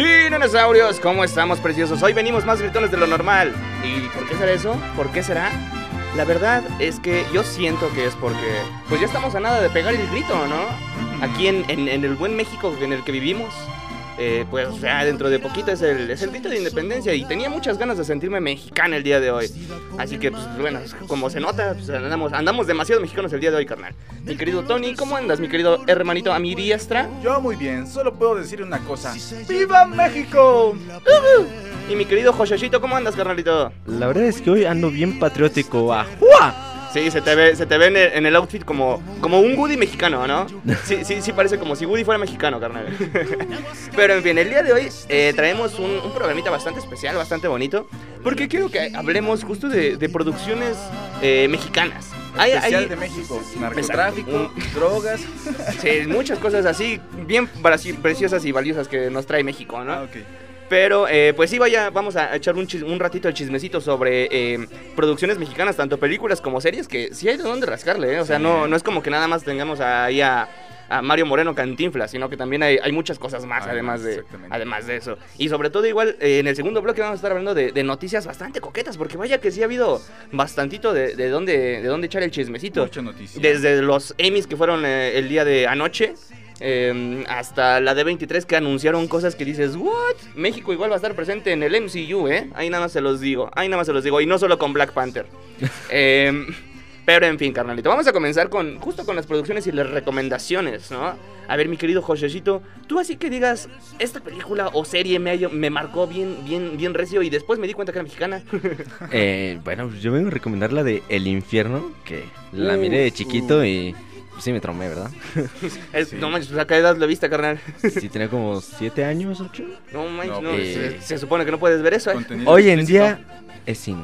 Sí, dinosaurios, ¿cómo estamos preciosos? Hoy venimos más gritones de lo normal. ¿Y por qué será eso? ¿Por qué será? La verdad es que yo siento que es porque pues ya estamos a nada de pegar el grito, ¿no? Aquí en, en- el buen México en el que vivimos, eh, pues ya dentro de poquito es el, es el grito de independencia y tenía muchas ganas de sentirme mexicana el día de hoy. Así que, pues bueno, como se nota, pues, andamos, andamos demasiado mexicanos el día de hoy, carnal. Mi querido Tony, ¿cómo andas, mi querido hermanito a mi diestra? Yo muy bien, solo puedo decir una cosa. ¡Viva México! Y mi querido Joshachito, ¿cómo andas, carnalito? La verdad es que hoy ando bien patriótico. ¡Ajua! Sí, se te ve, se te ve en, el, en el outfit como, como un Woody mexicano, ¿no? Sí, sí, sí parece como si Woody fuera mexicano, carnal. Pero en fin, el día de hoy eh, traemos un, un programita bastante especial, bastante bonito, porque quiero que hablemos justo de, de producciones eh, mexicanas. Hay- Especial hay- de México. Narcotráfico, drogas. Sí, muchas cosas así, bien preciosas y valiosas que nos trae México, ¿no? Ah, ok. Pero, eh, pues sí, vaya, vamos a echar un, chis- un ratito el chismecito sobre eh, producciones mexicanas, tanto películas como series, que sí hay de dónde rascarle, ¿eh? O sea, Sí. no, no es como que nada más tengamos ahí a, a Mario Moreno Cantinflas, sino que también hay, hay muchas cosas más, Además, además de, además de eso. Y sobre todo, igual, eh, en el segundo bloque vamos a estar hablando de, de noticias bastante coquetas, porque vaya que sí ha habido bastantito de, de dónde, de dónde echar el chismecito. Mucha noticia. Desde los Emmys que fueron eh, el día de anoche. Eh, hasta la D23 que anunciaron cosas que dices, ¿what? México igual va a estar presente en el MCU, ¿eh? Ahí nada más se los digo, ahí nada más se los digo, y no solo con Black Panther. Em, pero en fin, carnalito, vamos a comenzar con justo con las producciones y las recomendaciones, ¿no? A ver, mi querido Joshecito, tú así que digas, esta película o serie me, me marcó bien, bien, bien recio y después me di cuenta que era mexicana. Eh, bueno, yo vengo a recomendar la de El Infierno, que la Uh, miré de chiquito y pues, sí me traumé, ¿verdad? Es- Sí. No manches, pues a qué edad lo viste, carnal. Sí, tenía como 7 años, 8. No manches, No, no, pues, se, se supone que no puedes ver eso, ¿eh? Contenido Hoy en día es cine.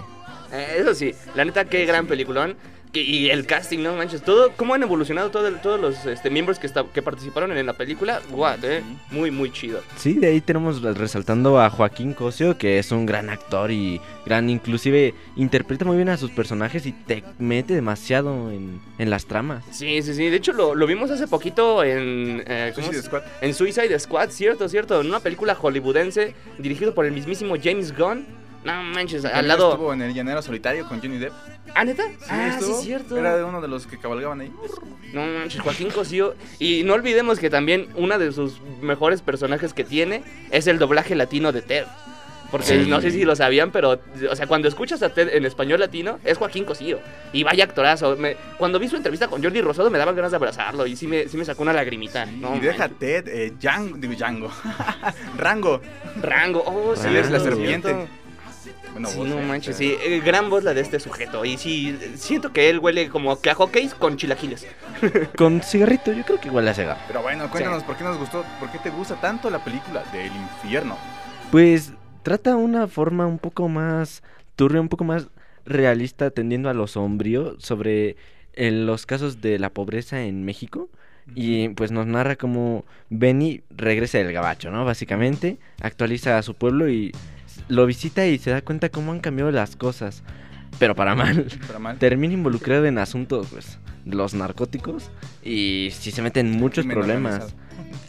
Eh, Eso sí, la neta, qué gran peliculón. Y el casting, no manches, todo, cómo han evolucionado todo el- todos los este, miembros que, está- que participaron en la película. What, eh. Muy, muy chido. Sí, de ahí tenemos resaltando a Joaquín Cosio, que es un gran actor y gran, inclusive interpreta muy bien a sus personajes y te mete demasiado en, en las tramas. Sí, sí, sí. De hecho, lo, lo vimos hace poquito en. eh, ¿cómo Suicide Squad. En Suicide Squad, cierto, cierto. En una película hollywoodense dirigido por el mismísimo James Gunn. No manches, al lado. Estuvo en el Llanero Solitario con Johnny Depp. ¿Ah, neta? Sí, ah, sí, estuvo. cierto. Era de uno de los que cabalgaban ahí. No manches, Joaquín Cosío. Y no olvidemos que también una de sus mejores personajes que tiene es el doblaje latino de Ted. Porque Sí. no sé si lo sabían, pero, o sea, cuando escuchas a Ted en español latino, es Joaquín Cosío. Y vaya actorazo. Me- cuando vi su entrevista con Jordi Rosado, me daban ganas de abrazarlo. Y sí me, sí me sacó una lagrimita. No, y deja manches. Ted, eh, Django, digo Django. Rango. Rango. Oh, sí, es la serpiente. Bueno, Sí, vos, no eh, manches, sí. eh, gran voz la de este sujeto. Y sí, siento que él huele como que a hockeys con chilaquiles. Con cigarrito, yo creo que igual le hace gar. Pero bueno, cuéntanos por qué nos gustó, por qué te gusta tanto la película del infierno. Pues trata una forma un poco más turbia, un poco más realista, tendiendo a lo sombrío sobre eh, los casos de la pobreza en México. Y pues nos narra cómo Benny regresa del gabacho, ¿no? Básicamente, actualiza a su pueblo y lo visita y se da cuenta cómo han cambiado las cosas. Pero para mal. Para mal. Termina involucrado en asuntos, pues, de los narcóticos. Y sí se meten en muchos problemas.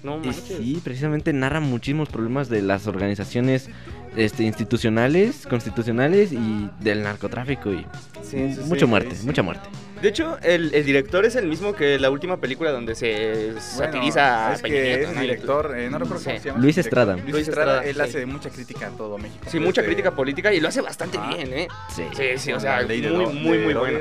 No Y manches. sí, precisamente narra muchísimos problemas de las organizaciones este, institucionales, constitucionales y del narcotráfico y Sí, sí, sí. mucha muerte, sí. mucha muerte. De hecho, el, el director es el mismo que la última película donde se Bueno, satiriza a es Peña que Nieto, es ¿no? el director, eh, no recuerdo cómo se llama. Luis. Estrada. Luis, Luis Estrada, Estrada, él sí. hace mucha crítica a todo México. Sí, mucha Desde- crítica política y lo hace bastante Ajá. bien, ¿eh? Sí. Sí, sí, o sea, de muy, muy, de muy bueno.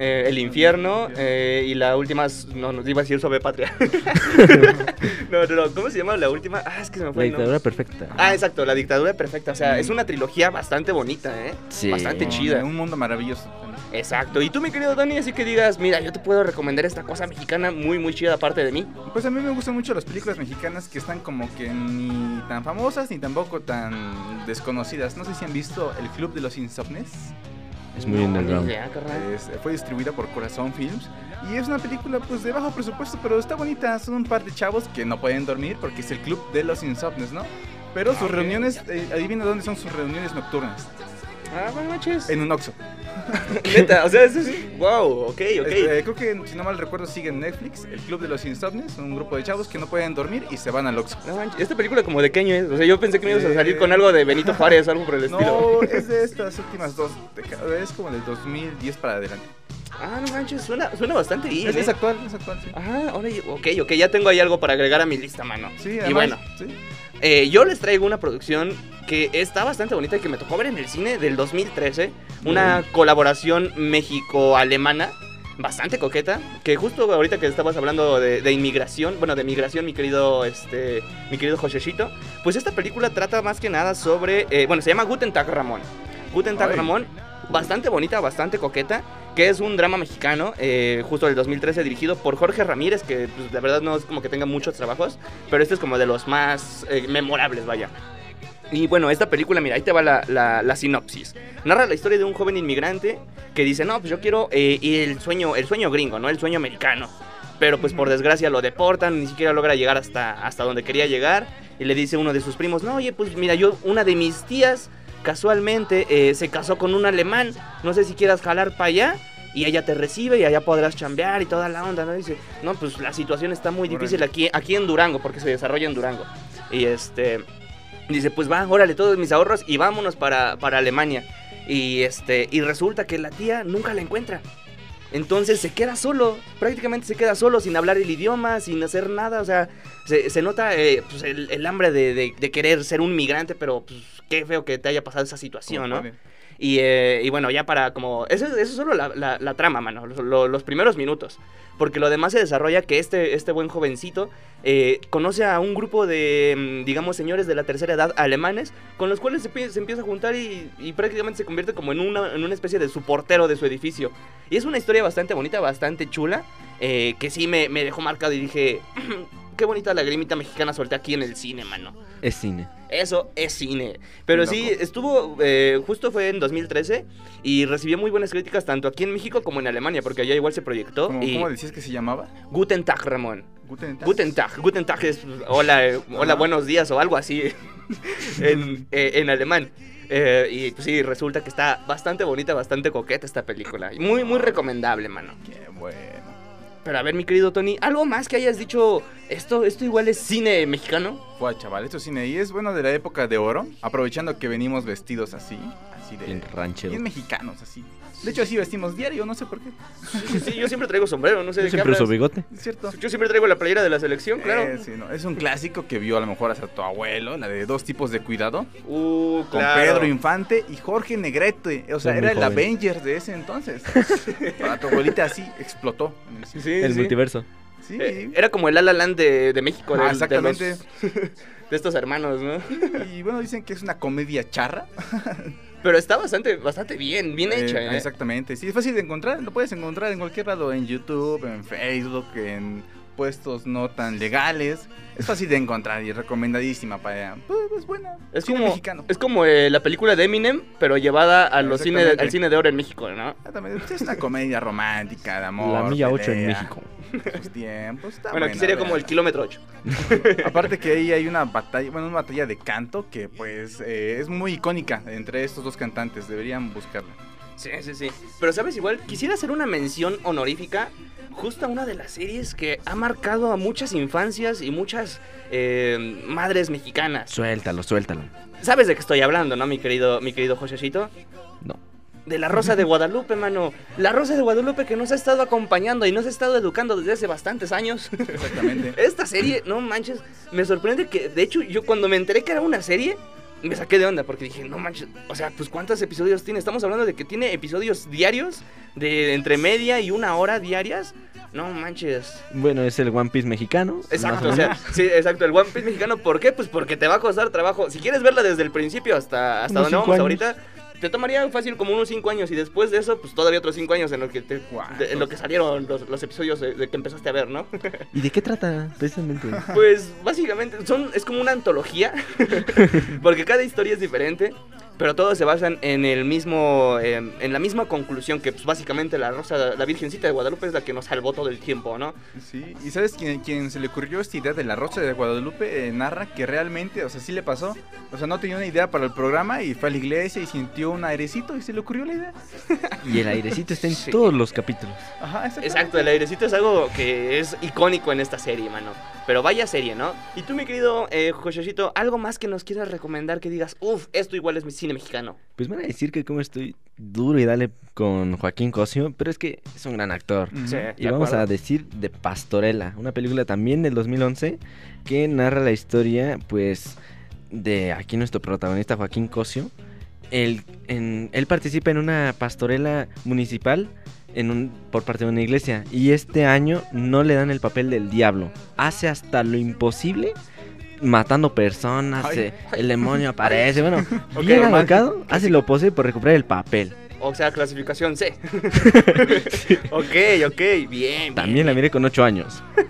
Eh, el infierno eh, y la última, no, no iba a decir sobre patria. no, no, no, ¿cómo se llama la última? Ah, es que se me La fue nombre. dictadura perfecta. Ah, exacto, la dictadura perfecta. O sea, es una trilogía bastante bonita, ¿eh? Sí. Bastante chida. Un mundo maravilloso. Exacto. Y tú, mi querido Dani, así que digas, mira, yo te puedo recomendar esta cosa mexicana muy, muy chida aparte de mí. Pues a mí me gustan mucho las películas mexicanas que están como que ni tan famosas ni tampoco tan desconocidas. No sé si han visto El Club de los Insomnes. Es muy No, underground. carnal. Es- fue distribuida por Corazón Films y es una película pues de bajo presupuesto, pero está bonita. Son un par de chavos que no pueden dormir porque es el Club de los Insomnes, ¿no? Pero sus Ah, reuniones, eh, adivina dónde son sus reuniones nocturnas. Ah, buenas noches. En un Oxxo. Neta, o sea, eso sí. Wow, ok, ok. Este, creo que, si no mal recuerdo, sigue en Netflix. El Club de los Insomnes, un grupo de chavos que no pueden dormir y se van al Oxxo. No manches, esta película como de qué año es. O sea, yo pensé que me ibas a salir Eh, con algo de Benito Juárez o algo por el estilo. No, es de estas últimas dos. Es como del 2010 para adelante. Ah, no manches, suena, suena bastante bien. Es, ¿eh? es actual, es actual, sí. Ah, ahora, ok, ok, ya tengo ahí algo para agregar a mi lista, mano. Sí, y además, bueno, sí. Eh, yo les traigo una producción que está bastante bonita y que me tocó ver en el cine del 2013. Una colaboración México-alemana. Bastante coqueta, que justo ahorita que estabas hablando de, de inmigración, bueno, de migración, mi querido, este, mi querido Josechito, pues esta película trata más que nada sobre, eh, bueno, se llama Guten Tag Ramón. Guten Tag. Ramón, bastante bonita, bastante coqueta, que es un drama mexicano, eh, justo del 2013, dirigido por Jorge Ramírez, que pues, de verdad no es como que tenga muchos trabajos, pero este es como de los más eh, memorables, vaya. Y bueno, esta película, mira, ahí te va la, la- la sinopsis. Narra la historia de un joven inmigrante que dice, no, pues yo quiero eh, el sueño, el sueño gringo, ¿no? El sueño americano. Pero pues por desgracia lo deportan, ni siquiera logra llegar hasta, hasta donde quería llegar. Y le dice uno de sus primos, no, oye, pues mira, yo, una de mis tías casualmente eh, se casó con un alemán, no sé si quieras jalar para allá. Y ella te recibe y allá podrás chambear y toda la onda, ¿no? Dice, no, pues la situación está muy difícil aquí, aquí en Durango, porque se desarrolla en Durango. Y este, dice, pues va, órale todos mis ahorros y vámonos para, para Alemania. Y este, y resulta que la tía nunca la encuentra. Entonces se queda solo, prácticamente se queda solo, sin hablar el idioma, sin hacer nada. O sea, se, se nota eh, pues, el, el hambre de, de- de querer ser un migrante, pero pues qué feo que te haya pasado esa situación, ¿no? Y, eh, y bueno, ya para como... Eso, eso es solo la, la- la trama, mano, los, lo- los primeros minutos. Porque lo demás se desarrolla que este, este buen jovencito eh, conoce a un grupo de, mm, digamos, señores de la tercera edad alemanes, con los cuales se empieza a juntar y, y prácticamente se convierte como en una, en una especie de su portero de su edificio. Y es una historia bastante bonita, bastante chula, eh, que sí me, me dejó marcado y dije, qué bonita lagrimita mexicana solté aquí en el cine, mano. Es cine. Eso es cine. Pero sí, estuvo, eh, justo fue en 2013 y recibió muy buenas críticas tanto aquí en México como en Alemania, porque allá igual se proyectó. ¿Cómo, y cómo decías que se llamaba? Guten Tag, Ramón. Guten Tag. Guten Tag. Guten Tag es hola, eh, hola, buenos días o algo así en, eh, en alemán. Eh, y pues sí, resulta que está bastante bonita, bastante coqueta esta película. Muy, muy recomendable, mano. Qué bueno. Pero a ver, mi querido Tony, ¿algo más que hayas dicho? Esto, esto igual es cine mexicano. Fue chaval, esto cine y es bueno de la época de oro, aprovechando que venimos vestidos así, así de Bien ranchero. bien mexicanos así. De hecho así vestimos diario, no sé por qué. Sí, sí, yo siempre traigo sombrero, no sé Yo de qué siempre uso hablas. bigote. Es cierto. Yo siempre traigo la playera de la selección, claro. Eh, sí, no, Es un clásico que vio a lo mejor hasta tu abuelo, la de dos tipos de cuidado, Uh, con claro. Pedro Infante y Jorge Negrete. O sea, Soy era el joven. Avengers de ese entonces. Para tu abuelita así explotó. en el cine. Sí, El sí. multiverso. Sí. Eh, era como el La La Land de, de México, Ah, del- de, exactamente. los- de estos hermanos, ¿no? Y bueno, dicen que es una comedia charra. Pero está bastante, bastante bien, bien Eh, hecha, ¿eh? Exactamente, sí, es fácil de encontrar, lo puedes encontrar en cualquier lado, en YouTube, en Facebook, en puestos no tan legales. Es fácil de encontrar y recomendadísima para... Pues, es buena. Es cine como, mexicano. es como eh, la película de Eminem, pero llevada a los cine al cine de oro en México, ¿no? Exactamente, pues, es una comedia romántica, de amor. La milla 8 en México. Sus tiempos, está bueno, aquí sería como el kilómetro 8. Aparte que ahí hay una batalla, bueno, una batalla de canto que pues eh, es muy icónica entre estos dos cantantes, deberían buscarla. Sí, sí, sí. Pero, ¿sabes? Igual, quisiera hacer una mención honorífica justo a una de las series que ha marcado a muchas infancias y muchas eh, madres mexicanas. Suéltalo, suéltalo. ¿Sabes de qué estoy hablando, no, mi querido, mi querido Josecito? No. De la Rosa de Guadalupe, mano. La Rosa de Guadalupe que nos ha estado acompañando y nos ha estado educando desde hace bastantes años. Exactamente. Esta serie, no manches, me sorprende que, de hecho, yo cuando me enteré que era una serie, me saqué de onda porque dije, no manches, o sea, pues ¿cuántos episodios tiene? Estamos hablando de que tiene episodios diarios, de entre media y una hora diarias. No manches. Bueno, es el One Piece mexicano. Exacto, o sea, sí, exacto, el One Piece mexicano, ¿por qué? Pues porque te va a costar trabajo. Si quieres verla desde el principio hasta, hasta donde vamos años. ahorita, te tomaría fácil como unos 5 años y después de eso, pues todavía otros 5 años en lo que, te, de- en lo que salieron los, los episodios de, de que empezaste a ver, ¿no? ¿Y de qué trata, precisamente? Pues básicamente son, es como una antología, porque cada historia es diferente, pero todos se basan en el mismo, em, en la misma conclusión que pues básicamente la Rosa, la Virgencita de Guadalupe es la que nos salvó todo el tiempo, ¿no? Sí, y sabes quién, quién se le ocurrió esta idea de la Rosa de Guadalupe eh, narra que realmente, o sea, sí le pasó. O sea, no tenía una idea para el programa y fue a la iglesia y sintió un airecito y se le ocurrió la idea. Y el airecito está en Sí. todos los capítulos. Ajá, exacto. Exacto, el airecito es algo que es icónico en esta serie, mano. Pero vaya serie, ¿no? Y tú, mi querido eh, Joshosito, algo más que nos quieras recomendar que digas, uff, esto igual es mi cine mexicano. Pues van a decir que como estoy duro y dale con Joaquín Cosio, pero es que es un gran actor. Sí, Y vamos acuerdo. a decir de Pastorela, una película también del 2011 que narra la historia, pues, de aquí nuestro protagonista Joaquín Cosio. Él, en- él participa en una pastorela municipal en un, por parte de una iglesia y este año no le dan el papel del diablo. Hace hasta lo imposible matando personas, Ay. eh, el demonio aparece, bueno, Ok, bien hace lo posible por recuperar el papel. O sea, clasificación C. ok, ok, bien. También la miré con 8 años.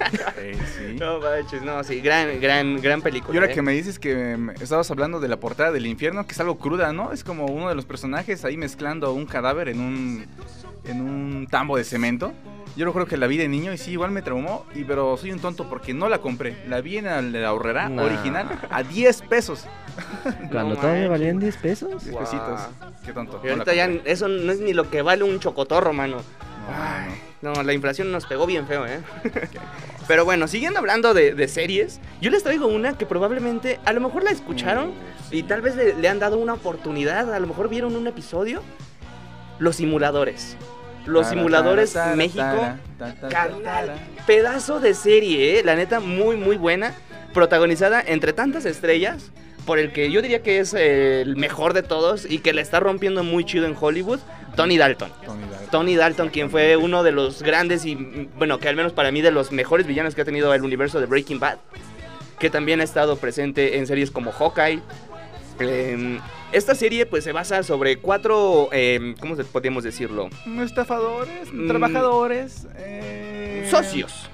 Sí. No manches, no, sí, gran, gran, gran película. Y ahora ¿eh? que me dices que mm, estabas hablando de la portada del infierno, que es algo cruda, ¿no? Es como uno de los personajes ahí mezclando un cadáver en un en un tambo de cemento. Yo lo creo que la vi de niño y sí, igual me traumó, y, pero soy un tonto porque no la compré. La vi en la, la horrera Nah. original a 10 pesos. Cuando No todavía valían 10 pesos. 10 Guau. pesitos. Qué tonto. Y no ahorita ya eso no es ni lo que vale un chocotorro, mano. No, Ay, no, no, la inflación nos pegó bien feo, ¿eh? Pero bueno, siguiendo hablando de, de series, yo les traigo una que probablemente, a lo mejor la escucharon Uh, y tal vez le, le han dado una oportunidad, a lo mejor vieron un episodio. Los simuladores. Los simuladores México. Carnal, pedazo de serie, ¿eh? la neta, muy, muy buena. Protagonizada entre tantas estrellas, por el que yo diría que es eh, el mejor de todos y que la está rompiendo muy chido en Hollywood, Tony Dalton. Tony Dalton. Tony Dalton, quien fue uno de los grandes y, bueno, que al menos para mí de los mejores villanos que ha tenido el universo de Breaking Bad, que también ha estado presente en series como Hawkeye. Em, esta serie pues se basa sobre cuatro, em, ¿cómo podríamos decirlo? Estafadores, Mm. trabajadores, eh, Socios.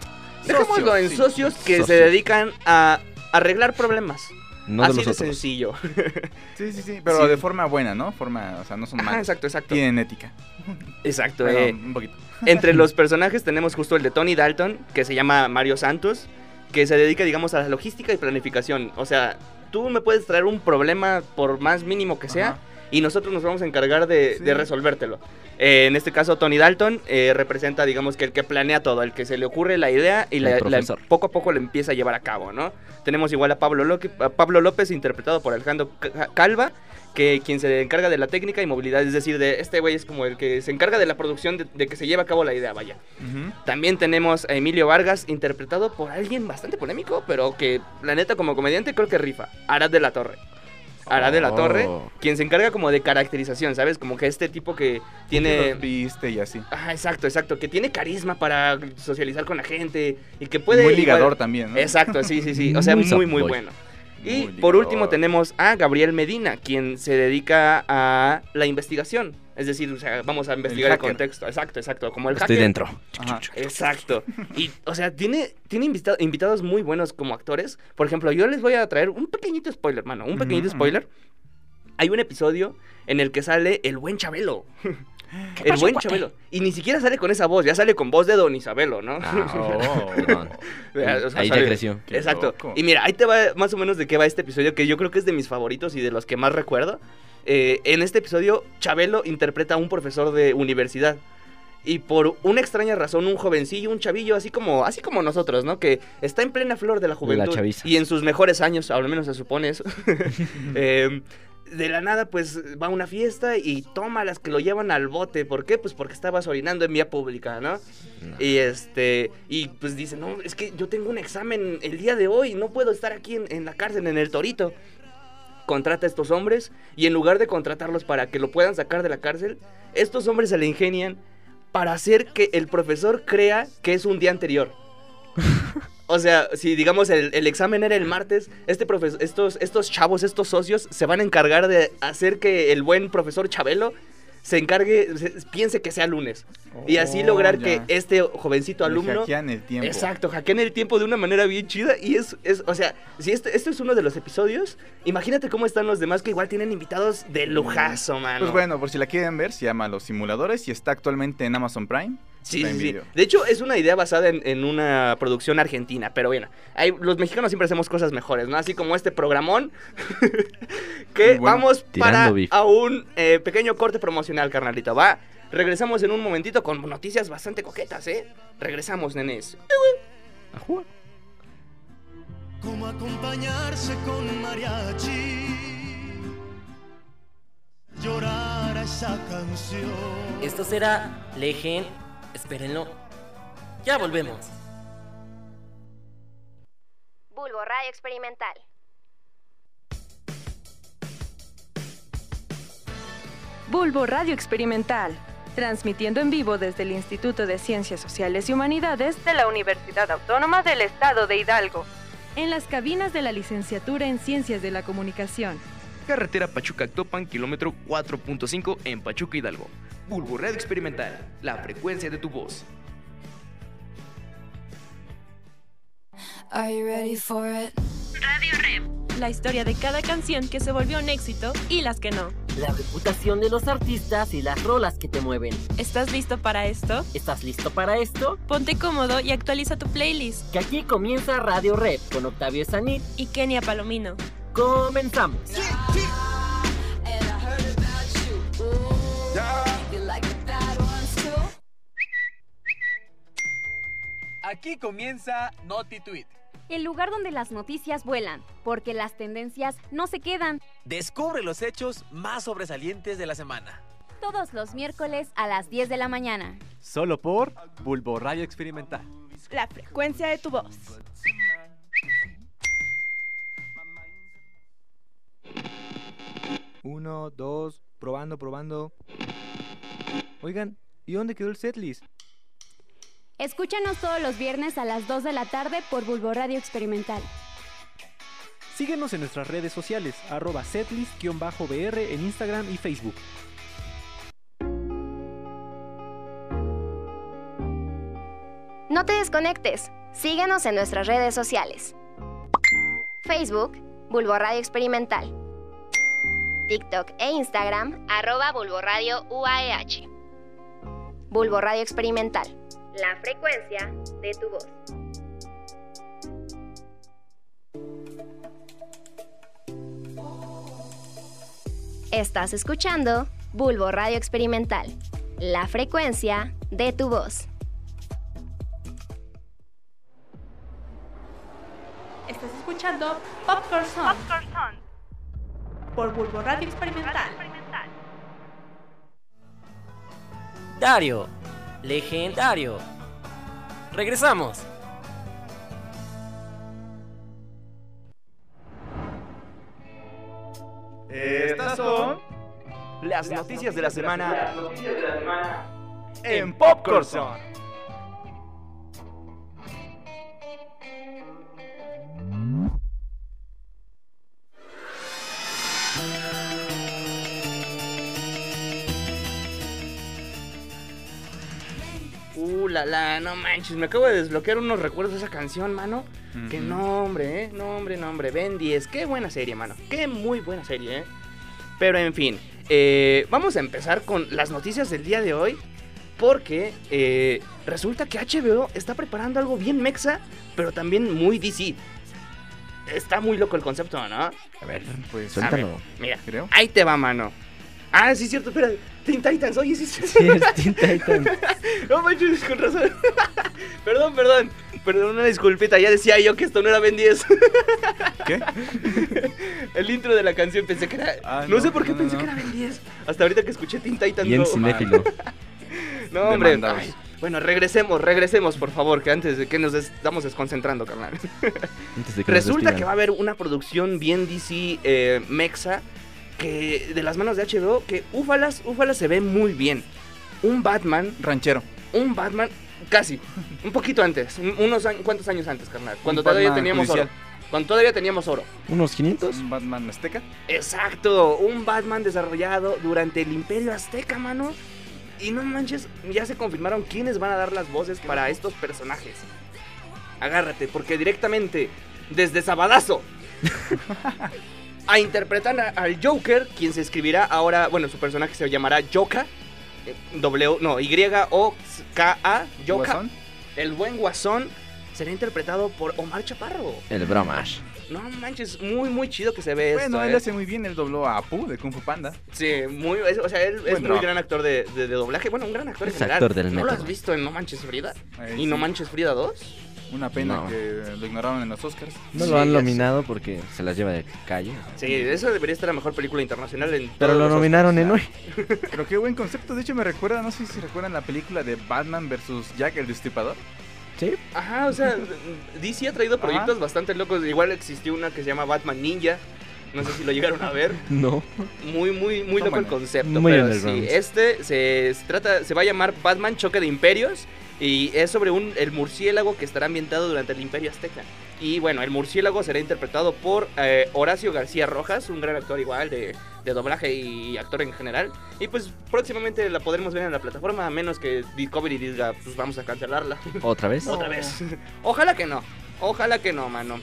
Dejémoslo en sí. socios que se dedican a arreglar problemas. No Así de, sencillo. Sí, sí, sí, pero Sí. de forma buena, ¿no? Forma, o sea, no son Ajá, malos. exacto, exacto. Tienen ética. Exacto. Bueno, eh, un poquito. Entre los personajes tenemos justo el de Tony Dalton, que se llama Mario Santos, que se dedica, digamos, a la logística y planificación. O sea, tú me puedes traer un problema por más mínimo que sea. Y nosotros nos vamos a encargar de, Sí. de resolvértelo. Eh, en este caso, Tony Dalton eh, representa, digamos, que el que planea todo, el que se le ocurre la idea y la, la- poco a poco lo empieza a llevar a cabo, ¿no? Tenemos igual a Pablo, Loque- a Pablo López, interpretado por Alejandro Ca- Calva, que quien se encarga de la técnica y movilidad, es decir, de este güey es como el que se encarga de la producción, de, de que se lleve a cabo la idea, vaya. Ujú. También tenemos a Emilio Vargas, interpretado por alguien bastante polémico, pero que la neta como comediante creo que rifa, Arad de la Torre. Arad de la Oh. Torre, quien se encarga como de caracterización, ¿sabes? Como que este tipo que tiene... viste y así. Ajá, exacto, exacto, que tiene carisma para socializar con la gente y que puede... Muy igual- ligador también, ¿no? Exacto, sí, sí, sí. O sea, Muy muy, bueno. Y por último tenemos a Gabriel Medina, quien se dedica a la investigación. Es decir, o sea, vamos a investigar el, contexto. Exacto, exacto. Como el Estoy hacker. dentro. Ajá. Exacto. Y, o sea, tiene, tiene invita- invitados muy buenos como actores. Por ejemplo, yo les voy a traer un pequeñito spoiler, mano. Un pequeñito spoiler. Hay un episodio en el que sale el buen Chabelo. El buen Chabelo. Y ni siquiera sale con esa voz, ya sale con voz de Don Isabelo, ¿no? Ah, Oh. perdón. O sea, Ahí ya sale- creció. Qué Exacto. loco. Y mira, ahí te va más o menos de qué va este episodio, que yo creo que es de mis favoritos y de los que más recuerdo. Eh, en este episodio, Chabelo interpreta a un profesor de universidad. Y por una extraña razón, un jovencillo, un chavillo, así como, así como nosotros, ¿no? Que está en plena flor de la juventud. y en sus mejores años, al menos se supone eso. Eh, de la nada, pues va a una fiesta y toma las que lo llevan al bote. ¿Por qué? Pues porque estabas orinando en vía pública, ¿no? Y este, y pues dice, no, es que yo tengo un examen el día de hoy, no puedo estar aquí en, en la cárcel, en el torito. Contrata a estos hombres y en lugar de contratarlos para que lo puedan sacar de la cárcel, estos hombres se le ingenian para hacer que el profesor crea que es un día anterior. O sea, si digamos el, el examen era el martes, este profesor, estos, estos chavos, estos socios, se van a encargar de hacer que el buen profesor Chabelo se encargue, se- piense que sea lunes. y así Oh, lograr ya. que este jovencito alumno... hackean el tiempo. Exacto, hackean el tiempo de una manera bien chida y es, es o sea, si este, este es uno de los episodios, imagínate cómo están los demás que igual tienen invitados de lujazo, mano. Pues bueno, por si la quieren ver, se llama Los Simuladores y está actualmente en Amazon Prime. Sí, sí, sí. De hecho, es una idea basada en, en una producción argentina, pero bueno, hay- los mexicanos siempre hacemos cosas mejores, ¿no? Así como este programón, que bueno. vamos para beef. a un eh, pequeño corte promocional, carnalito, ¿va? Regresamos en un momentito con noticias bastante coquetas, ¿eh? Regresamos, nenes. Ajua. Cómo acompañarse con mariachi. Llorar a esa canción. Esto será Legend. Espérenlo. Ya volvemos. Bulbo Radio Experimental. Bulbo Radio Experimental, transmitiendo en vivo desde el Instituto de Ciencias Sociales y Humanidades de la Universidad Autónoma del Estado de Hidalgo, en las cabinas de la licenciatura en Ciencias de la Comunicación. Carretera Pachuca-Actopan, kilómetro 4.5 en Pachuca Hidalgo. Bulbo Radio Experimental, la frecuencia de tu voz. Are you ready for it? La historia de cada canción que se volvió un éxito y las que no. La reputación de los artistas y las rolas que te mueven. ¿Estás listo para esto? ¿Estás listo para esto? Ponte cómodo y actualiza tu playlist. Que aquí comienza Radio Rep con Octavio Sanit. Y Kenia Palomino. Comenzamos. Aquí comienza Noti Tweet. El lugar donde las noticias vuelan, porque las tendencias no se quedan. Descubre los hechos más sobresalientes de la semana. Todos los miércoles a las 10 de la mañana. Solo por Bulbo Radio Experimental. La frecuencia de tu voz. Uno, dos, probando, probando. Oigan, ¿y dónde quedó el setlist? Escúchanos todos los viernes a las 2 de la tarde por Bulbo Radio Experimental. Síguenos en nuestras redes sociales, arroba setlist-br en Instagram y Facebook. No te desconectes. Síguenos en nuestras redes sociales. Facebook, Bulbo Radio Experimental. TikTok e Instagram, arroba Bulbo Radio UAEH. Bulbo Radio Experimental. La frecuencia de tu voz. Estás escuchando Bulbo Radio Experimental. La frecuencia de tu voz. Estás escuchando Popcorn Song. Por Bulbo Radio Experimental. Dario. Legendario. Regresamos. Estas son las noticias de la semana En Popcorn la, la, no manches, me acabo de desbloquear unos recuerdos de esa canción, mano. Que no, hombre, eh, no, hombre, no, hombre. Ben 10, qué buena serie, mano. Qué muy buena serie, eh. Pero en fin, eh, vamos a empezar con las noticias del día de hoy. Porque eh, resulta que HBO está preparando algo bien mexa, pero también muy DC. Está muy loco el concepto, ¿no? A ver, Pues, A ver, suéltalo. mira, creo. ahí te va, mano. Ah, sí, es cierto, espera. Teen Titans, oye, sí, sí, Sí, es Teen Titans. No manches, con razón. perdón, perdón. Perdón, una disculpita. Ya decía yo que esto no era Ben 10. ¿Qué? El intro de la canción pensé que era. Ah, no, no, sé por qué no, pensé no. que era Ben 10. Hasta ahorita que escuché Teen Titans. Bien no, cinéfilo. no, hombre. Ay, bueno, regresemos, regresemos, por favor, que antes de que nos des- estamos desconcentrando, carnal. Antes de que nos Resulta que va a haber una producción bien DC eh, mexa que de las manos de HBO que ufalas, ufalas se ve muy bien. Un Batman Ranchero. un Batman Casi, un poquito antes, un- unos años, ¿cuántos años antes, carnal? Cuando Un todavía Batman teníamos judicial. oro. Cuando todavía teníamos oro. ¿Unos 500? ¿Un Batman Azteca? Exacto, un Batman desarrollado durante el Imperio Azteca, mano. Y no manches, ya se confirmaron quiénes van a dar las voces para estos personajes. Agárrate, porque directamente, desde Sabadazo, a interpretar a- al Joker, quien se escribirá ahora, bueno, su personaje se llamará Joka, eh, W, no, Y-O-K-A, Joka. ¿Guasón? El buen guasón será interpretado por Omar Chaparro. El bromash. No manches, muy, muy chido que se ve Bueno, esto. él eh. hace muy bien el dobló a Apu de Kung Fu Panda. Sí, muy, es- o sea, él es Buen muy gran actor de, de- de doblaje. Bueno, un gran actor en Es general. actor del ¿No lo has visto en No Manches Frida? Eh, ¿Y No. Manches Frida 2? Una pena No. que lo ignoraron en los Oscars. No Sí, lo han nominado porque se las lleva de calle. Sí, eso debería estar la mejor película internacional en Pero lo nominaron en hoy. Pero qué buen concepto. De hecho, me recuerda, no sé si recuerdan la película de Batman versus Jack el Destripador. Sí. Ajá, o sea, DC ha traído Ajá. proyectos bastante locos. Igual existió una que se llama Batman Ninja. No sé si lo llegaron a ver. No. Muy, muy, muy loco el concepto. Muy pero sí, este se, se trata, se va a llamar Batman Choque de Imperios. Y es sobre un, el murciélago que estará ambientado durante el Imperio Azteca. Y bueno, el murciélago será interpretado por eh, Horacio García Rojas, un gran actor igual de, de doblaje y actor en general. Y pues próximamente la podremos ver en la plataforma, a menos que Discovery diga, pues vamos a cancelarla. ¿Otra vez? Otra vez. Ojalá que no. Ojalá que no, mano.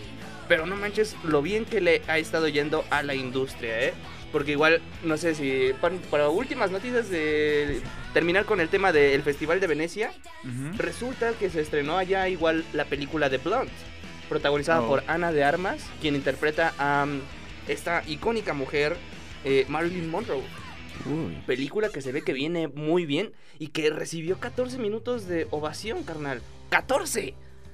Pero no manches lo bien que le ha estado yendo a la industria, ¿eh? Porque igual, no sé si... Para, para últimas noticias de terminar con el tema del Festival de Venecia, resulta que se estrenó allá igual la película de Blonde, protagonizada Oh. por Ana de Armas, quien interpreta a um, esta icónica mujer, eh, Marilyn Monroe. Uy. Película que se ve que viene muy bien y que recibió 14 minutos de ovación, carnal. ¡14!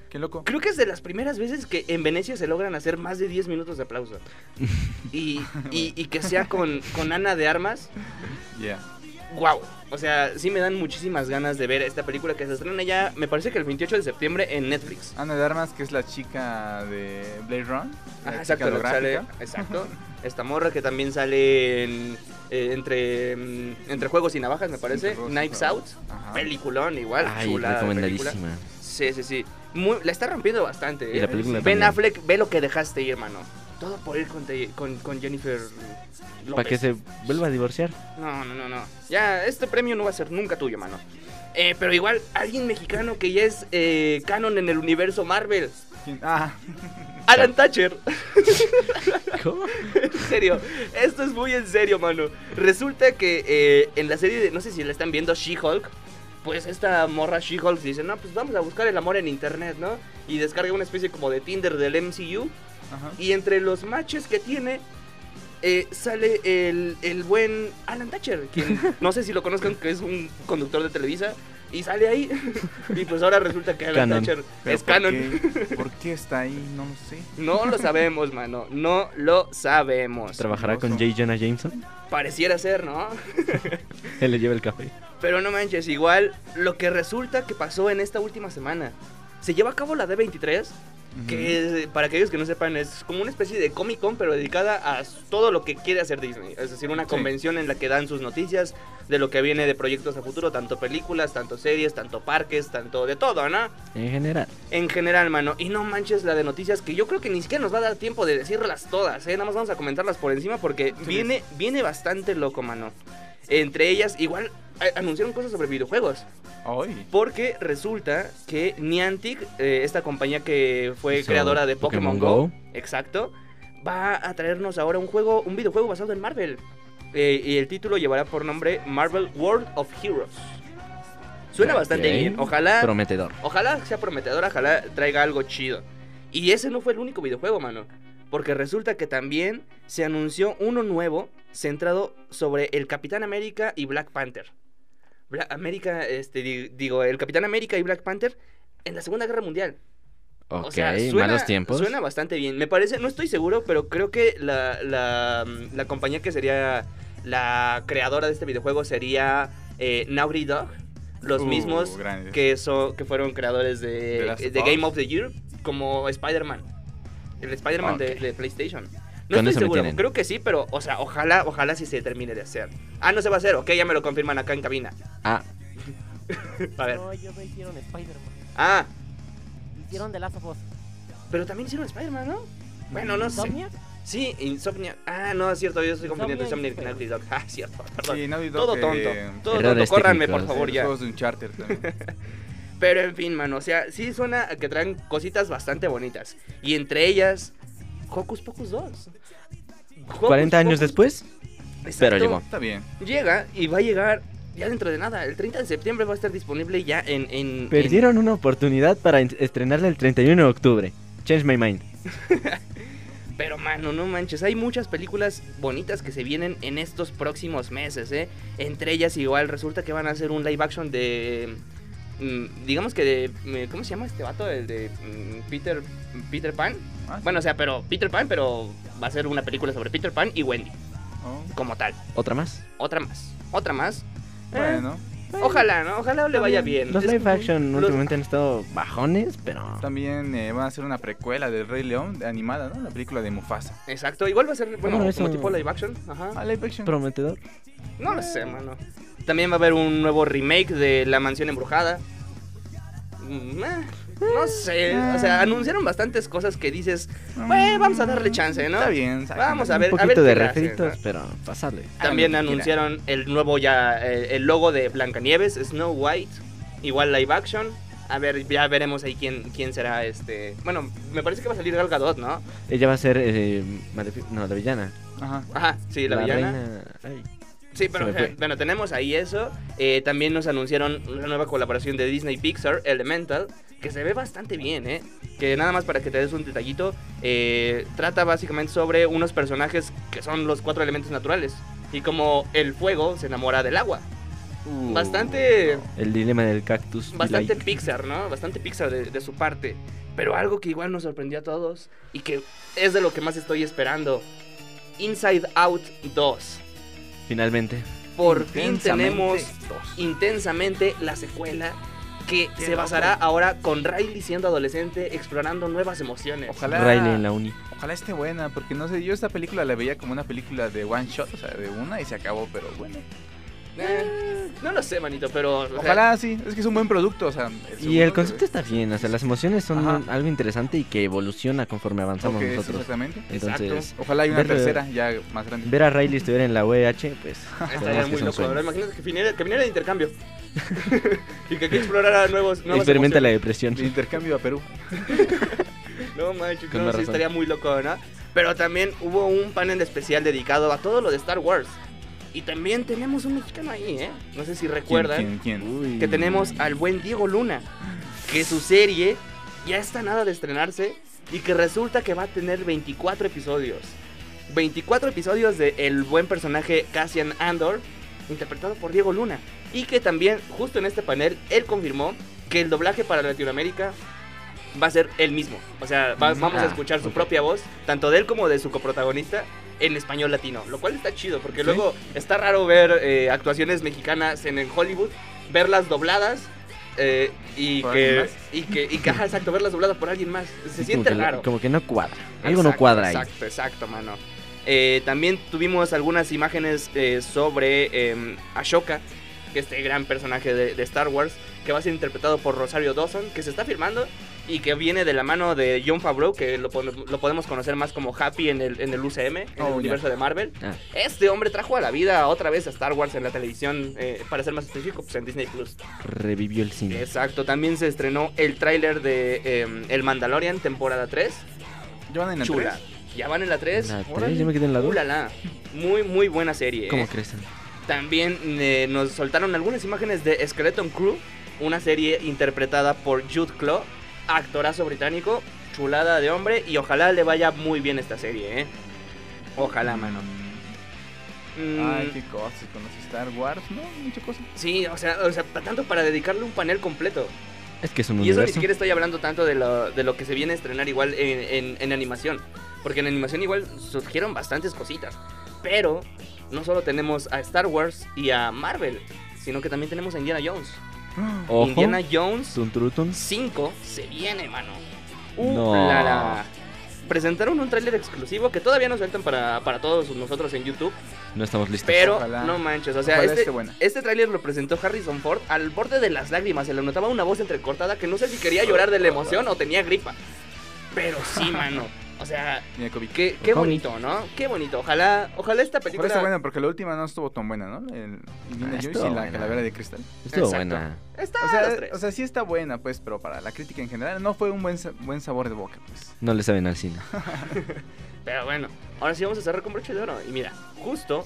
Qué loco. Creo que es de las primeras veces que en Venecia se logran hacer más de 10 minutos de aplauso. Y, y- y que sea con, con Ana de Armas, Yeah. Wow. O sea, sí me dan muchísimas ganas de ver esta película que se estrena ya, me parece que el 28 de septiembre en Netflix. Ana de Armas, que es la chica de Blade Run. la Ajá, exacto, que sale, exacto. Esta morra que también sale en, eh, entre, mm, entre Juegos y Navajas, me parece. Y Knives Out. Ajá. Peliculón, igual. Ay, chulada de película. recomendadísima. Sí, sí, sí. Muy- la está rompiendo bastante. Y ¿eh? la película Ben también. Affleck, ve lo que dejaste ir, mano. Todo por ir con, te- con, con Jennifer López. Para que se vuelva a divorciar. No, no, no, no. Ya, este premio no va a ser nunca tuyo, mano. Eh, pero igual, alguien mexicano que ya es eh, canon en el universo Marvel. ¿Quién? Ah, Alan Thatcher. ¿Cómo? en serio, esto es muy en serio, mano. Resulta que eh, en la serie de, no sé si la están viendo, She-Hulk, pues esta morra She-Hulk dice, no, pues vamos a buscar el amor en internet, ¿no? Y descarga una especie como de Tinder del MCU. Ajá. Y entre los matches que tiene, eh, sale el, el buen Alan Thatcher, quien no sé si lo conozcan, que es un conductor de Televisa. Y sale ahí. y pues ahora resulta que Alan Canon. Thatcher es ¿por canon. qué- ¿Por qué está ahí? No lo sé. No lo sabemos, mano. No lo sabemos. ¿Trabajará con Oso. J. Jonah Jameson? Pareciera ser, ¿no? Él le lleva el café. Pero no manches, igual lo que resulta que pasó en esta última semana. Se lleva a cabo la D23, que es, para aquellos que no sepan es como una especie de Comic Con, pero dedicada a todo lo que quiere hacer Disney. Es decir, una Sí. convención en la que dan sus noticias de lo que viene de proyectos a futuro, tanto películas, tanto series, tanto parques, tanto de todo, ¿no? En general. En general, mano. Y no manches la de noticias que yo creo que ni siquiera nos va a dar tiempo de decirlas todas, ¿eh? Nada más vamos a comentarlas por encima porque viene, viene bastante loco, mano. Entre ellas, igual anunciaron cosas sobre videojuegos. Ay. Porque resulta que Niantic, eh, esta compañía que fue creadora de Pokémon, Pokémon Go, Go. exacto, va a traernos ahora un juego, un videojuego basado en Marvel. Eh, y el título llevará por nombre Marvel World of Heroes. Suena bastante bien. Ojalá Prometedor. Ojalá sea prometedor, ojalá traiga algo chido. Y ese no fue el único videojuego, mano. Porque resulta que también se anunció uno nuevo centrado sobre el Capitán América y Black Panther. América, este, di- digo, el Capitán América y Black Panther en la Segunda Guerra Mundial. Ok, O sea, suena, malos tiempos. Suena bastante bien. Me parece, no estoy seguro, pero creo que la, la, la compañía que sería la creadora de este videojuego sería eh, Naughty Dog. Los Uh, mismos que, so- que fueron creadores de. Game of the Year, como Spider-Man. El Spider-Man de PlayStation. No estoy seguro, creo que sí, pero, o sea, ojalá, ojalá sí se termine de hacer. Ah, no se va a hacer, ok, ya me lo confirman acá en cabina. Ah, A ver. No, yo me hicieron Spider-Man. Ah, Hicieron The Last of Us. pero también hicieron Spider-Man, ¿no? Bueno, no sé. ¿Insomniac? Sí, Insomnia. Ah, no, es cierto, yo estoy confundiendo Insomnia Insomnia y Naughty Dog. Ah, cierto, perdón. Sí, Naughty Dog Todo que- tonto. Todo Errores tonto, córranme, por favor, Los ya. juegos de Uncharted también. Pero en fin, mano, o sea, sí suena a que traen cositas bastante bonitas. Y entre ellas, Hocus Pocus 2. Hocus 40 años Pocus- después, Exacto. pero llegó. Está bien. Llega y va a llegar ya dentro de nada. El 30 de septiembre va a estar disponible ya en... en Perdieron una oportunidad para en- estrenarla el 31 de octubre. Change my mind. Pero, mano, no manches. Hay muchas películas bonitas que se vienen en estos próximos meses, ¿eh? Entre ellas igual resulta que van a hacer un live action de... mm, digamos que de... mm, ¿Cómo se llama este vato? El de mm, Peter, Peter Pan. Ah, sí. Bueno, o sea, pero Peter Pan, pero va a ser una película sobre Peter Pan y Wendy, Oh, como tal. ¿Otra más? Otra más. Otra más. Eh, Bueno, Ojalá, ¿no? Ojalá le vaya bien. Los live action los- últimamente han estado bajones, pero... también eh, van a hacer una precuela del Rey León de animada, ¿no? La película de Mufasa. Exacto, igual va a ser, bueno, Bueno, como eso- tipo live action. Ajá. Ah, live action. Prometedor. No lo sé, mano. También va a haber un nuevo remake de La Mansión Embrujada. Mm, eh, No sé, o sea, anunciaron bastantes cosas que dices, "Bueno, vamos a darle chance, ¿no? Está bien, sáquenla. Vamos a ver, Un a ver poquito de refritos, ¿no? pero pasarle. También anunciaron el nuevo ya, eh, el logo de Blancanieves, Snow White, igual live action. A ver, ya veremos ahí quién, quién será este. Bueno, me parece que va a salir Gal Gadot, ¿no? Ella va a ser... eh, no, la villana. Ajá. Ajá, sí, la, villana. reina- ay. Sí, pero eh, bueno, tenemos ahí eso. Eh, también nos anunciaron una nueva colaboración de Disney Pixar, Elemental, que se ve bastante bien, ¿eh? Que nada más para que te des un detallito, eh, trata básicamente sobre unos personajes que son los cuatro elementos naturales. Y como el fuego se enamora del agua. Uh, Bastante, El dilema del cactus. bastante. Pixar, ¿no? Bastante Pixar de, de su parte. Pero algo que igual nos sorprendió a todos y que es de lo que más estoy esperando. Inside Out 2. Finalmente. Por fin tenemos dos. intensamente la secuela que Qué se loco. basará ahora con Riley siendo adolescente explorando nuevas emociones. Ojalá, Riley en la uni. ojalá esté buena, porque no sé, yo esta película la veía como una película de one shot, o sea, de una y se acabó, pero bueno. Eh, no lo sé, manito, pero o sea, Ojalá sí, es que es un buen producto, o sea. Y el concepto está bien, o sea, las emociones son Ajá. algo interesante y que evoluciona conforme avanzamos Ok, sí, nosotros. exactamente. Entonces, Exacto. Ojalá hay una ver- tercera ya más grande. ver a Riley estuviera en la UEH, pues... estaría sabemos que muy son loco. sueños. ¿verdad? Imagínate que viniera, que viniera de intercambio. y que aquí explorara nuevos, nuevas Experimenta la emociones. depresión. De intercambio a Perú. No manches, Con no, más sí razón. estaría muy loco, ¿no? Pero también hubo un panel especial dedicado a todo lo de Star Wars. Y también tenemos un mexicano ahí, ¿eh? No sé si recuerdan. ¿Quién, quién, quién? Que tenemos al buen Diego Luna, que su serie ya está nada de estrenarse y que resulta que va a tener 24 episodios. 24 episodios de el buen personaje Cassian Andor, interpretado por Diego Luna. Y que también, justo en este panel, él confirmó que el doblaje para Latinoamérica va a ser el mismo. O sea, va- Mm, vamos a ah, escuchar su propia voz, tanto de él como de su coprotagonista, en español latino. Lo cual está chido, porque Sí. luego está raro ver eh, actuaciones mexicanas en el Hollywood, verlas dobladas. eh, y, ¿Por que, y que y que exacto verlas dobladas por alguien más se como siente que raro Como que no cuadra. Algo no Exacto, cuadra ahí. Exacto, exacto, mano. Eh, también tuvimos algunas imágenes eh, sobre eh, Ashoka, este gran personaje de, de Star Wars, que va a ser interpretado por Rosario Dawson, que se está firmando y que viene de la mano de John Favreau, que lo, lo podemos conocer más como Happy en el, en el UCM, en Oh, el ya. universo de Marvel. Ah. Este hombre trajo a la vida otra vez a Star Wars en la televisión, eh, para ser más específico, pues en Disney Plus. Revivió el cine. Exacto, también se estrenó el tráiler de eh, El Mandalorian, temporada 3. ¿Ya van en la Chula. Ya van en la 3. La tres, yo me quedé en la dos. Ulala. Muy, muy buena serie. ¿Cómo eh. crecen? También eh, nos soltaron algunas imágenes de Skeleton Crew, una serie interpretada por Jude Claw, actorazo británico, chulada de hombre, y ojalá le vaya muy bien esta serie, ¿eh? Ojalá, mano. Mm, Ay, qué cosas con los Star Wars, ¿no? Muchas cosas. Sí, o sea, o sea, tanto para dedicarle un panel completo. Es que es un Y eso ni siquiera estoy hablando tanto de lo, de lo que se viene a estrenar igual en, en- en animación. Porque en animación igual surgieron bastantes cositas. Pero no solo tenemos a Star Wars y a Marvel, sino que también tenemos a Indiana Jones. Ojo. Indiana Jones Tun, turutun. 5 se viene, mano. No. Uh, la, la. presentaron un tráiler exclusivo que todavía no sueltan para, para todos nosotros en YouTube. No estamos listos. Pero Ojalá. no manches, o sea, Ojalá este, este tráiler lo presentó Harrison Ford al borde de las lágrimas. Se le notaba una voz entrecortada que no sé si quería llorar de la emoción o tenía gripa. Pero sí, mano. O sea, qué, qué bonito, ¿no? Qué bonito. Ojalá, ojalá esta Pero película. está buena porque la última no estuvo tan buena, ¿no? El Indiana Ah, Jones y la calavera de cristal. Estuvo Exacto. buena. Está O los sea, tres. o sea, sí está buena, pues, pero para la crítica en general no fue un buen, buen sabor de boca, pues. No le saben al cine. Pero bueno, ahora sí vamos a cerrar con broche de oro. Y mira, justo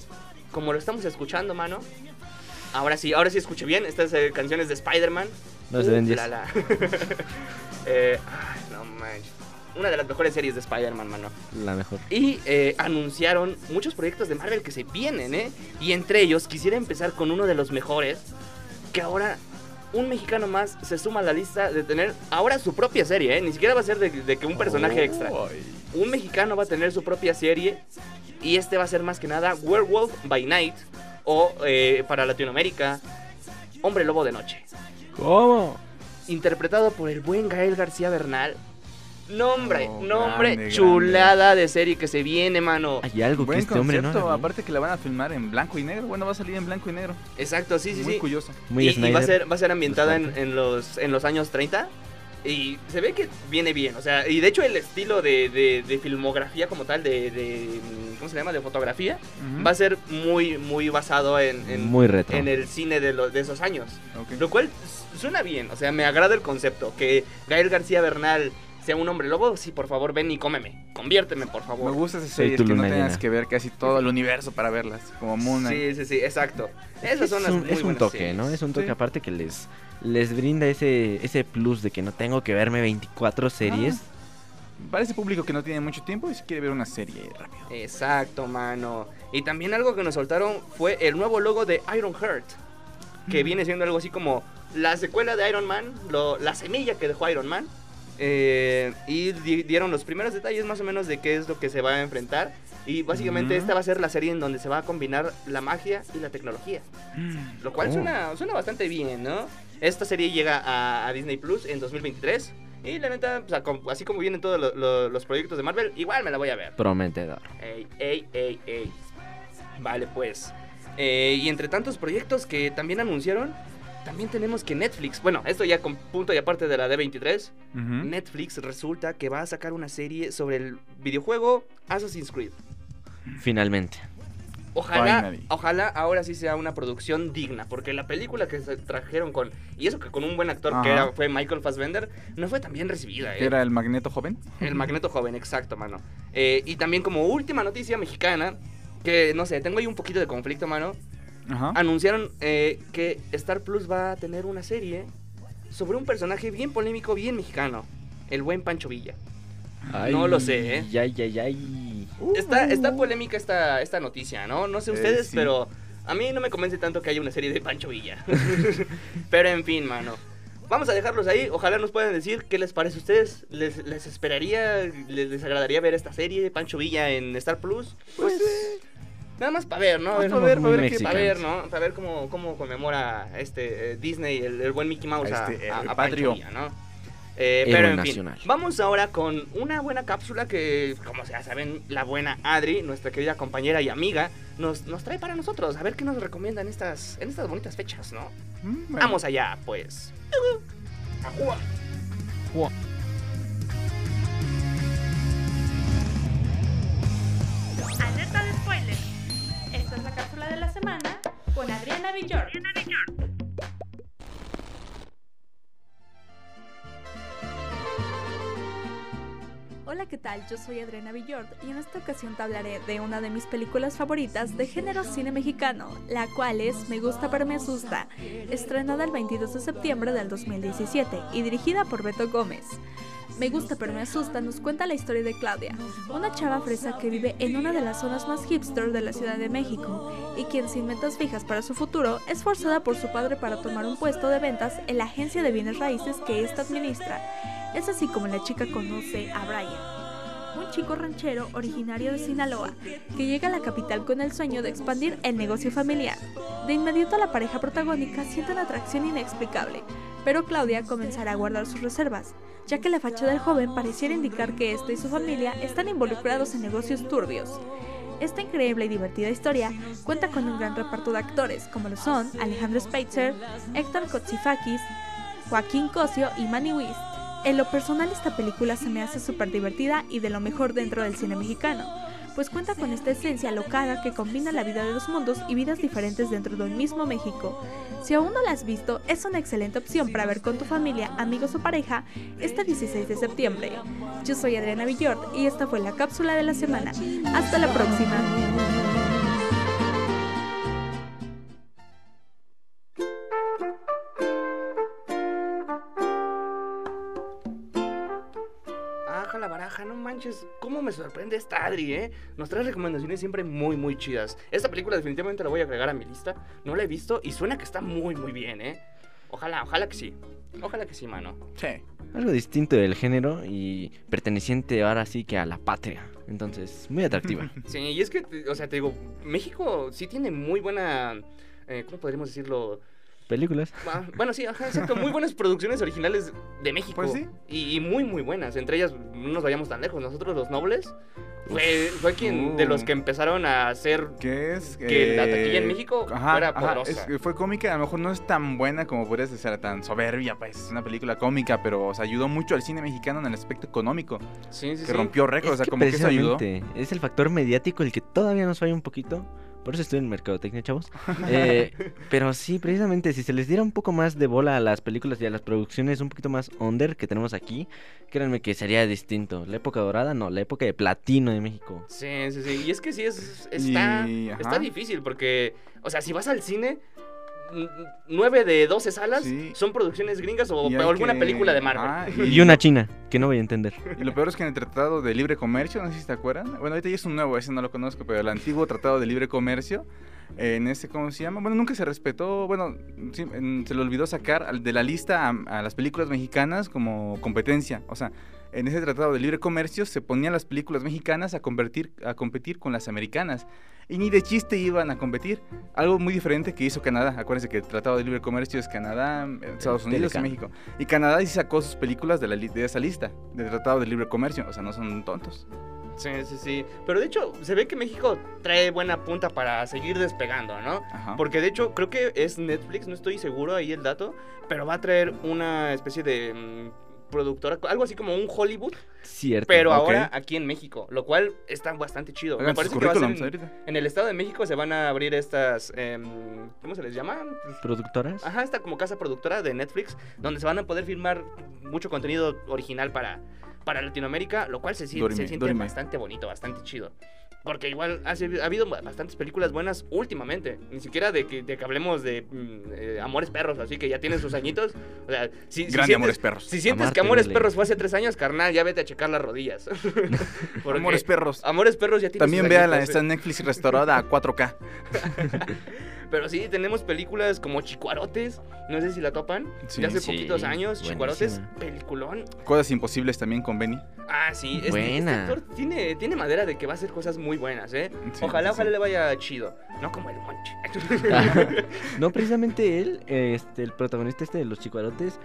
como lo estamos escuchando, mano. Ahora sí, ahora sí escuché bien estas eh, canciones de Spider-Man. No se ven Uh, 10. la, la. Eh, ay, no manches. Una de las mejores series de Spider-Man, mano. La mejor. Y eh, anunciaron muchos proyectos de Marvel que se vienen, ¿eh? Y entre ellos quisiera empezar con uno de los mejores. Que ahora un mexicano más se suma a la lista de tener ahora su propia serie, ¿eh? Ni siquiera va a ser de, de que un personaje extra. Un mexicano va a tener su propia serie. Y este va a ser más que nada Werewolf by Night. O eh, para Latinoamérica, Hombre Lobo de Noche. ¿Cómo? Interpretado por el buen Gael García Bernal. Nombre, Oh, nombre, grande, chulada de serie que se viene, mano. Hay algo que Buen este hombre no concepto, aparte que la van a filmar en blanco y negro. Bueno, va a salir en blanco y negro. Exacto, sí, sí, Muy sí. curioso. Muy y, y va a ser, va a ser ambientada en, en los, en los años 30. Y se ve que viene bien, o sea, y de hecho el estilo de, de- de filmografía como tal, de, de, ¿cómo se llama? De fotografía, va a ser muy, muy basado en, en, Muy retro. en el cine de, los de esos años. Ok. Lo cual suena bien, o sea, me agrada el concepto. Que Gael García Bernal sea un hombre lobo, sí, por favor, ven y cómeme. Conviérteme, por Me favor. gusta esas Soy series que no tengas que ver casi todo el universo para verlas, como Moon Knight. Sí, sí, sí, exacto. Esas son es las un, muy es un toque, series. ¿no? Es un toque Sí. aparte que les, les brinda ese, ese plus de que no tengo que verme 24 series. Para ese público que no tiene mucho tiempo y si quiere ver una serie rápido. Exacto, mano. Y también algo que nos soltaron fue el nuevo logo de Iron Heart. Que viene siendo algo así como la secuela de Iron Man, lo- la semilla que dejó Iron Man. Eh, y di- dieron los primeros detalles más o menos de qué es lo que se va a enfrentar. Y básicamente esta va a ser la serie en donde se va a combinar la magia y la tecnología. Lo cual Oh. suena, suena bastante bien, ¿no? Esta serie llega a, a Disney Plus en 2023. Y la neta, pues, así como vienen todos lo- lo- los proyectos de Marvel, igual me la voy a ver. Prometedor. Ey, ey, ey, ey. Vale, pues. Eh, y entre tantos proyectos que también anunciaron, también tenemos que Netflix, bueno, esto ya con punto y aparte de la D23, Ujú. Netflix resulta que va a sacar una serie sobre el videojuego Assassin's Creed. Finalmente. Ojalá, Finally. ojalá ahora sí sea una producción digna, porque la película que se trajeron con, y eso que con un buen actor que era, fue Michael Fassbender, no fue tan bien recibida. ¿Que ¿eh? era el magneto joven? El Magneto Joven, exacto, mano. Eh, y también como última noticia mexicana, que no sé, tengo ahí un poquito de conflicto, mano. Ajá. Anunciaron eh, que Star Plus va a tener una serie sobre un personaje bien polémico, bien mexicano. El buen Pancho Villa. No lo sé, ¿eh? Ay, ay, ay. Está, está polémica esta, esta noticia, ¿no? No sé Eh, ustedes, sí. pero a mí no me convence tanto que haya una serie de Pancho Villa. pero en fin, mano. Vamos a dejarlos ahí. Ojalá nos puedan decir qué les parece a ustedes. ¿Les, les esperaría, les, les agradaría ver esta serie de Pancho Villa en Star Plus? Pues, nada más para ver, ¿no? A ver, Somos pa' ver, muy pa' ver, ¿no? Para ver cómo, cómo conmemora este eh, Disney, el, el buen Mickey Mouse, a, Este, a- patrio. Pancho ¿no? Eh, pero en nacional. fin, vamos ahora con una buena cápsula que, como ya saben, la buena Adri, nuestra querida compañera y amiga, nos, nos trae para nosotros. A ver qué nos recomienda en estas, en estas bonitas fechas, ¿no? Mm, bueno. Vamos allá, pues. Ajua. Alerta semana con Adriana Villor. Hola, ¿qué tal? Yo soy Adriana Villord y en esta ocasión te hablaré de una de mis películas favoritas de género cine mexicano, la cual es Me gusta pero me asusta, estrenada el 22 de septiembre del 2017 y dirigida por Beto Gómez. Me gusta pero me asusta nos cuenta la historia de Claudia, una chava fresa que vive en una de las zonas más hipster de la Ciudad de México y quien sin metas fijas para su futuro es forzada por su padre para tomar un puesto de ventas en la agencia de bienes raíces que ésta administra. Es así como la chica conoce a Brian, un chico ranchero originario de Sinaloa, que llega a la capital con el sueño de expandir el negocio familiar. De inmediato la pareja protagónica siente una atracción inexplicable, pero Claudia comenzará a guardar sus reservas, ya que la facha del joven pareciera indicar que este y su familia están involucrados en negocios turbios. Esta increíble y divertida historia cuenta con un gran reparto de actores, como lo son Alejandro Speitzer, Héctor Kotsifakis, Joaquín Cosio y Manny Wist. En lo personal esta película se me hace súper divertida y de lo mejor dentro del cine mexicano, pues cuenta con esta esencia locada que combina la vida de dos mundos y vidas diferentes dentro de un mismo México. Si aún no la has visto, es una excelente opción para ver con tu familia, amigos o pareja este 16 de septiembre. Yo soy Adriana Villord y esta fue la cápsula de la semana. Hasta la próxima. Me sorprende esta Adri, eh? Nos trae recomendaciones siempre muy, muy chidas. Esta película definitivamente la voy a agregar a mi lista. No la he visto y suena que está muy, muy bien, eh. Ojalá, ojalá que sí. Ojalá que sí, mano. Sí. Algo distinto del género y perteneciente ahora sí que a la patria. Entonces, muy atractiva. Sí, y es que, o sea, te digo, México sí tiene muy buena. eh, ¿Cómo podríamos decirlo? Películas. Ah, Bueno, sí, ajá, exacto. Muy buenas producciones originales de México. Pues sí. Y, y muy, muy buenas. Entre ellas, no nos vayamos tan lejos. Nosotros, los nobles, fue, fue quien de los que empezaron a hacer ¿Qué es? que la taquilla en Eh, México ajá, fuera ajá, poderosa. es- fue cómica, a lo mejor no es tan buena como podrías ser tan soberbia, pues es una película cómica, pero o sea, ayudó mucho al cine mexicano en el aspecto económico. Sí, sí, que sí. rompió récords, o sea, que como que eso ayudó. Es el factor mediático el que todavía nos falla un poquito. Por eso estoy en mercadotecnia, chavos. Eh, pero sí, precisamente, si se les diera un poco más de bola a las películas y a las producciones un poquito más under que tenemos aquí, créanme que sería distinto. La época dorada, no, la época de platino de México. Sí, sí, sí. Y es que sí, es, está, Y, ajá. está difícil porque, o sea, si vas al cine, n- nueve de 12 salas son producciones gringas o alguna que- película de Marvel. Y una china, que no voy a entender. Y lo peor es que en el Tratado de Libre Comercio, no sé si te acuerdan. Bueno, ahorita ya es un nuevo, ese no lo conozco, pero el antiguo Tratado de Libre Comercio, eh, en ese, ¿cómo se llama? Bueno, nunca se respetó, bueno, sí, en- se le olvidó sacar al- de la lista a, a las películas mexicanas como competencia. O sea, en ese Tratado de Libre Comercio se ponían las películas mexicanas a, convertir, a competir con las americanas. Y ni de chiste iban a competir. Algo muy diferente que hizo Canadá. Acuérdense que el Tratado de Libre Comercio es Canadá, Estados Unidos y. México. Y Canadá sí sacó sus películas de, la li- de esa lista, del Tratado de Libre Comercio. O sea, no son tontos. Sí, sí, sí. Pero de hecho, se ve que México trae buena punta para seguir despegando, ¿no? Ajá. Porque de hecho, creo que es Netflix, no estoy seguro ahí el dato, pero va a traer una especie de mm, productora, algo así como un Hollywood, Cierto. pero ahora aquí en México, lo cual está bastante chido. Hagan Me parece que va a ser en, el Estado de México se van a abrir estas, em, ¿cómo se les llama? ¿Productoras? Ajá, esta como casa productora de Netflix, donde se van a poder filmar mucho contenido original para, para Latinoamérica, lo cual se, Dorime, se siente dorime. bastante bonito, bastante chido. Porque igual ha, habido bastantes películas buenas últimamente. Ni siquiera de que, de que hablemos de mm, eh, Amores Perros, así que ya tienen sus añitos. O sea, si, si Grande sientes- Amores Perros. Si sientes Amarte que Amores. Perros fue hace tres años, carnal, ya vete a checar las rodillas. Porque Amores Perros. Amores Perros ya tiene También sus véala, está en Netflix restaurada a 4K. Pero sí, tenemos películas como Chicuarotes, no sé si la topan, Sí. de hace Sí, poquitos años, Chicuarotes, buenísima. peliculón. Cosas imposibles también con Benny. Ah, sí, este, Buena. este actor tiene, tiene madera de que va a hacer cosas muy buenas, ¿eh? Sí, ojalá, sí, ojalá sí. le vaya chido, no como el Monche. no, precisamente él, este, el protagonista este de los chicuarotes,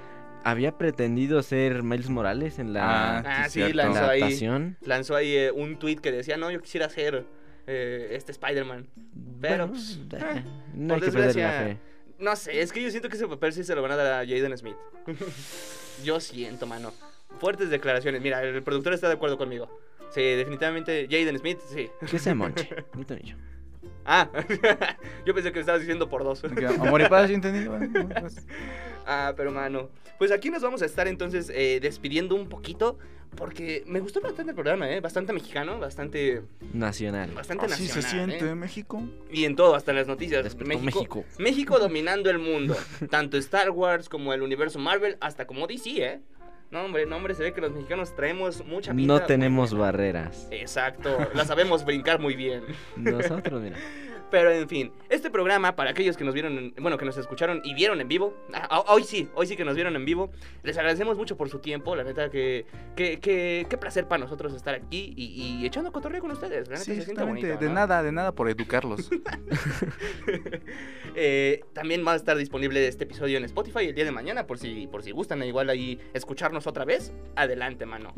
había pretendido ser Miles Morales en la, Ah, ah, sí, cierto. lanzó la ahí, adaptación. lanzó ahí eh, un tweet que decía, no, yo quisiera ser eh, este Spider-Man. Pero, Bueno, pues, eh, eh, no hay por que perder la desgracia, fe. No sé, es que yo siento que ese papel sí se lo van a dar a Jaden Smith. yo siento, mano. Fuertes declaraciones. Mira, el productor está de acuerdo conmigo. Sí, definitivamente Jaden Smith, sí. Que sea Monche. ni tú ni yo. Ah, yo pensé que lo estabas diciendo por dos. Amor y paz, yo entendí. Ah, pero mano. Pues aquí nos vamos a estar entonces eh, despidiendo un poquito. Porque me gustó bastante el programa, ¿eh? Bastante mexicano, bastante, Nacional. bastante Así se nacional. siente ¿eh? México. Y en todo, hasta en las noticias. México, México. México dominando el mundo. Tanto Star Wars como el universo Marvel, hasta como DC, ¿eh? No, hombre, no, hombre, se ve que los mexicanos traemos mucha vida. No tenemos barreras. Exacto, la sabemos brincar muy bien. Nosotros, mira. Pero en fin, este programa, para aquellos que nos vieron, en- bueno, que nos escucharon y vieron en vivo, ah, hoy sí, hoy sí que nos vieron en vivo, les agradecemos mucho por su tiempo, la neta que, que, que- qué placer para nosotros estar aquí y, y echando cotorreo con ustedes, la neta Sí, se siente exactamente. bonito, De ¿no? nada, de nada por educarlos. Eh, también va a estar disponible este episodio en Spotify el día de mañana, por si, por si gustan igual ahí escucharnos otra vez, adelante, mano.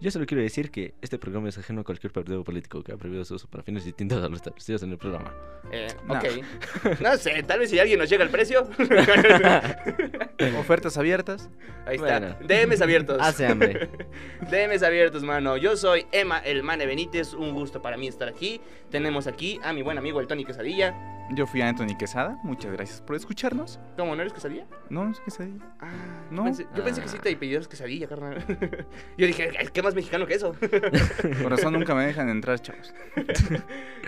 Yo solo quiero decir que este programa es ajeno a cualquier partido político que ha prohibido su uso para fines distintos a los establecidos en el programa. Eh, No. ok. No sé, tal vez si alguien nos llega el precio. Ofertas abiertas. Ahí está. DMs abiertos. Hace hambre. DMs abiertos, mano. Yo soy Emma el Mane Benítez. Un gusto para mí estar aquí. Tenemos aquí a mi buen amigo el Tony Quesadilla. Yo fui a Anthony Quesada. Muchas gracias por escucharnos. ¿Cómo no eres Quesadilla? No, no es quesadilla. Ah, No. Yo pensé, yo pensé que sí te apellidabas Quesadilla, carnal. Yo dije, ¿qué más mexicano que eso? Por razón nunca me dejan entrar, chavos.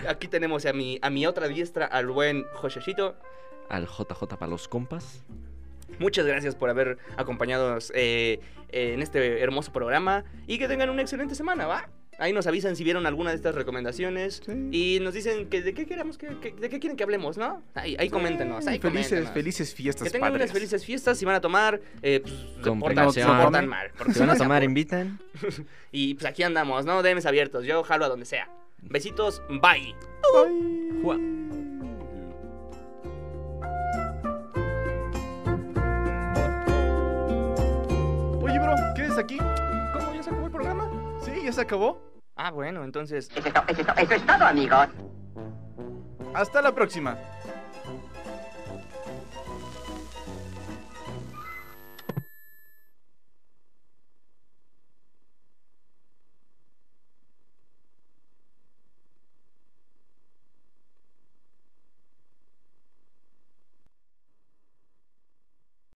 Aquí tenemos a mi, a mi otra diestra, al buen Josheshito. Al JJ para los compas. Muchas gracias por haber acompañado eh, eh, en este hermoso programa y que tengan una excelente semana, ¿va? Ahí nos avisan si vieron alguna de estas recomendaciones y nos dicen que de qué queremos que, que- de qué quieren que hablemos, ¿no? Ahí, ahí coméntenos, ahí felices, coméntenos. felices fiestas Que tengan padres. unas felices fiestas, si van a tomar, eh, pues, se portan, se portan mal. porque Si van a tomar, invitan. Y pues aquí andamos, ¿no? DMs abiertos, yo jalo a donde sea. Besitos, bye. Oye, bro, ¿qué es aquí? ¿Cómo ya se acabó el programa? Sí, ya se acabó. Ah, bueno, entonces... Eso es todo, amigos. Hasta la próxima.